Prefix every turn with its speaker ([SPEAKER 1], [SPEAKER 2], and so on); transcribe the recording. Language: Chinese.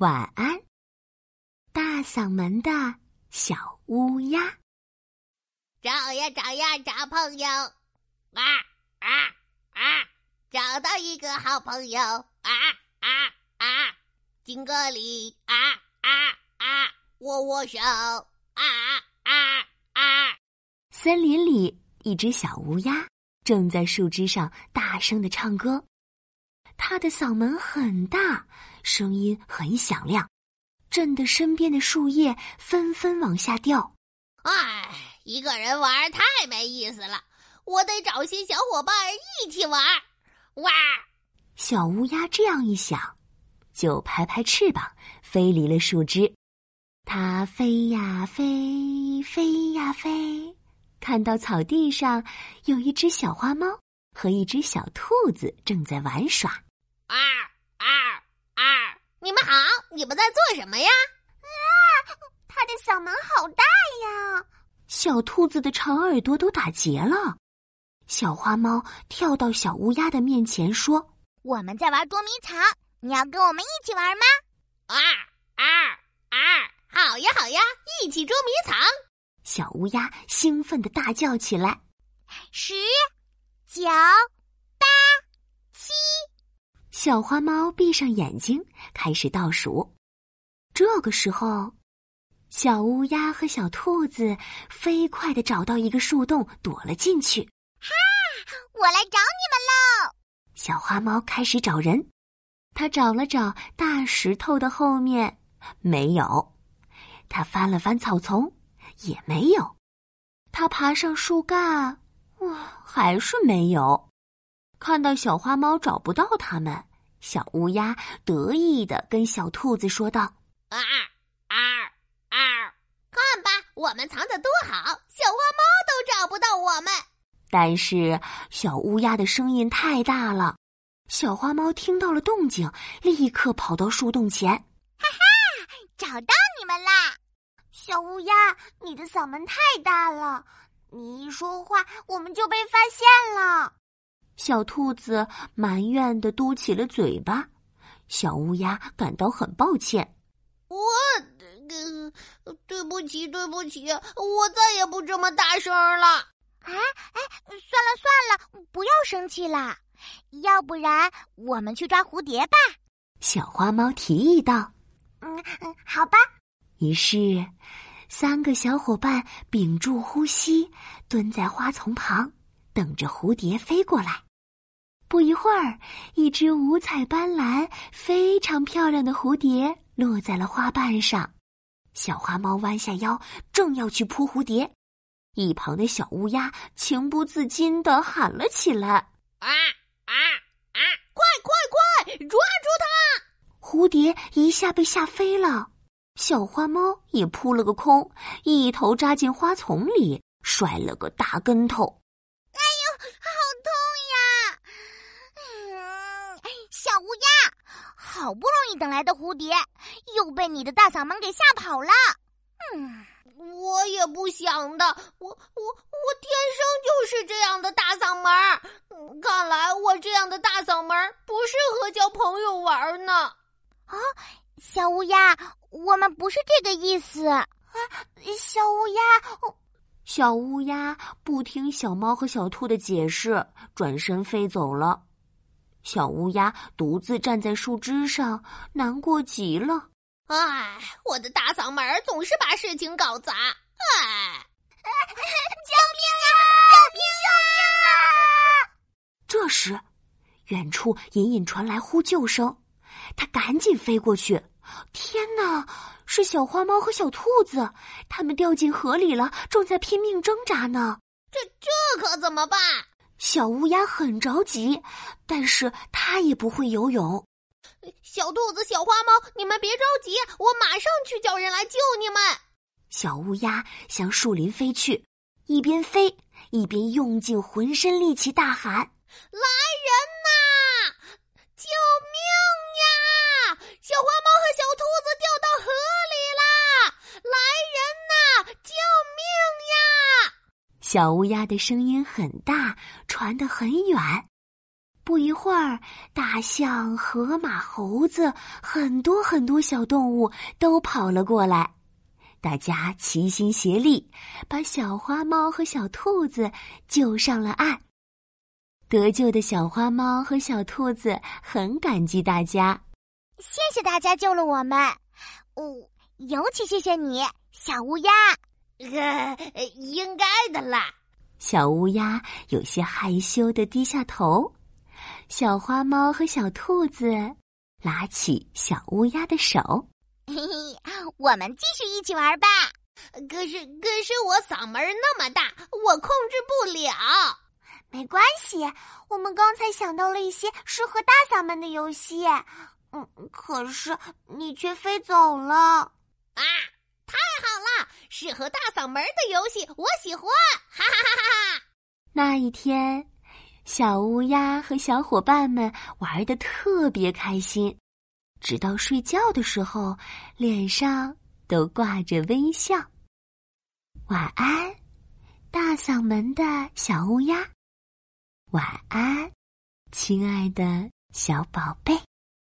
[SPEAKER 1] 晚安，大嗓门的小乌鸦。
[SPEAKER 2] 找呀找呀找朋友，啊啊啊！找到一个好朋友，啊啊啊！敬个礼，啊啊啊！握握手，啊啊啊！
[SPEAKER 1] 森林里，一只小乌鸦正在树枝上大声的唱歌，他的嗓门很大，声音很响亮，震得身边的树叶纷纷往下掉。
[SPEAKER 2] 唉。一个人玩太没意思了，我得找些小伙伴一起玩。哇！
[SPEAKER 1] 小乌鸦这样一想，就拍拍翅膀飞离了树枝。它飞呀飞，飞呀飞，看到草地上有一只小花猫和一只小兔子正在玩耍。
[SPEAKER 2] 啊啊啊！你们好，你们在做什么呀？
[SPEAKER 3] 啊，它的嗓门好大呀！
[SPEAKER 1] 小兔子的长耳朵都打结了，小花猫跳到小乌鸦的面前说：“
[SPEAKER 3] 我们在玩捉迷藏，你要跟我们一起玩吗？”“
[SPEAKER 2] 啊啊啊！好呀好呀，一起捉迷藏！”
[SPEAKER 1] 小乌鸦兴奋的大叫起来：“
[SPEAKER 3] 十、九、！”
[SPEAKER 1] 小花猫闭上眼睛，开始倒数。这个时候。小乌鸦和小兔子飞快的找到一个树洞，躲了进去。
[SPEAKER 3] 哈，我来找你们喽！
[SPEAKER 1] 小花猫开始找人，它找了找大石头的后面，没有；它翻了翻草丛，也没有；它爬上树干，哇，还是没有。看到小花猫找不到它们，小乌鸦得意的跟小兔子说道：“啊！”
[SPEAKER 2] 我们藏的多好，小花猫都找不到我们。
[SPEAKER 1] 但是小乌鸦的声音太大了，小花猫听到了动静，立刻跑到树洞前。
[SPEAKER 3] 哈哈，找到你们啦！小乌鸦，你的嗓门太大了，你一说话我们就被发现了。
[SPEAKER 1] 小兔子埋怨的嘟起了嘴巴，小乌鸦感到很抱歉。
[SPEAKER 2] 我。对不起，对不起，我再也不这么大声了。
[SPEAKER 3] 啊，哎，算了算了，不要生气啦。要不然我们去抓蝴蝶吧？
[SPEAKER 1] 小花猫提议道。
[SPEAKER 3] 嗯嗯，好吧。
[SPEAKER 1] 于是，三个小伙伴屏住呼吸，蹲在花丛旁，等着蝴蝶飞过来。不一会儿，一只五彩斑斓、非常漂亮的蝴蝶落在了花瓣上。小花猫弯下腰，正要去扑蝴蝶，一旁的小乌鸦情不自禁的喊了起来：“
[SPEAKER 2] 啊啊啊！快快快，抓住它！”
[SPEAKER 1] 蝴蝶一下被吓飞了，小花猫也扑了个空，一头扎进花丛里，摔了个大跟头。
[SPEAKER 3] 哎呦，好痛呀！嗯，小乌鸦。好不容易等来的蝴蝶，又被你的大嗓门给吓跑了。
[SPEAKER 2] 嗯，我也不想的，我我我天生就是这样的大嗓门。看来我这样的大嗓门不适合交朋友玩呢。
[SPEAKER 3] 啊，小乌鸦，我们不是这个意思啊！小乌鸦，
[SPEAKER 1] 小乌鸦不听小猫和小兔的解释，转身飞走了。小乌鸦独自站在树枝上，难过极了。
[SPEAKER 2] 唉，我的大嗓门总是把事情搞砸。唉，
[SPEAKER 3] 救命啊！救命啊！
[SPEAKER 1] 这时，远处隐隐传来呼救声，他赶紧飞过去。天哪，是小花猫和小兔子，它们掉进河里了，正在拼命挣扎呢。
[SPEAKER 2] 这这可怎么办？
[SPEAKER 1] 小乌鸦很着急，但是它也不会游泳。
[SPEAKER 2] 小兔子、小花猫，你们别着急，我马上去叫人来救你们。
[SPEAKER 1] 小乌鸦向树林飞去，一边飞一边用尽浑身力气大喊：“来
[SPEAKER 2] 人呐！救命呀！小花猫和小兔子掉到河里啦！来人呐！救命呀！”
[SPEAKER 1] 小乌鸦的声音很大，传得很远。不一会儿，大象、河马、猴子，很多很多小动物都跑了过来。大家齐心协力，把小花猫和小兔子救上了岸。得救的小花猫和小兔子很感激大家，
[SPEAKER 3] 谢谢大家救了我们。哦，尤其谢谢你，小乌鸦。
[SPEAKER 2] 呃，应该的啦。
[SPEAKER 1] 小乌鸦有些害羞的低下头。小花猫和小兔子拉起小乌鸦的手，
[SPEAKER 3] 嘿嘿，我们继续一起玩吧。
[SPEAKER 2] 可是，可是我嗓门那么大，我控制不了。
[SPEAKER 3] 没关系，我们刚才想到了一些适合大嗓门的游戏。嗯，可是你却飞走了。啊，
[SPEAKER 2] 太好了！适合大嗓门的游戏，我喜欢。哈哈哈哈哈！
[SPEAKER 1] 那一天。小乌鸦和小伙伴们玩的特别开心，直到睡觉的时候，脸上都挂着微笑。晚安，大嗓门的小乌鸦。晚安，亲爱的小宝贝。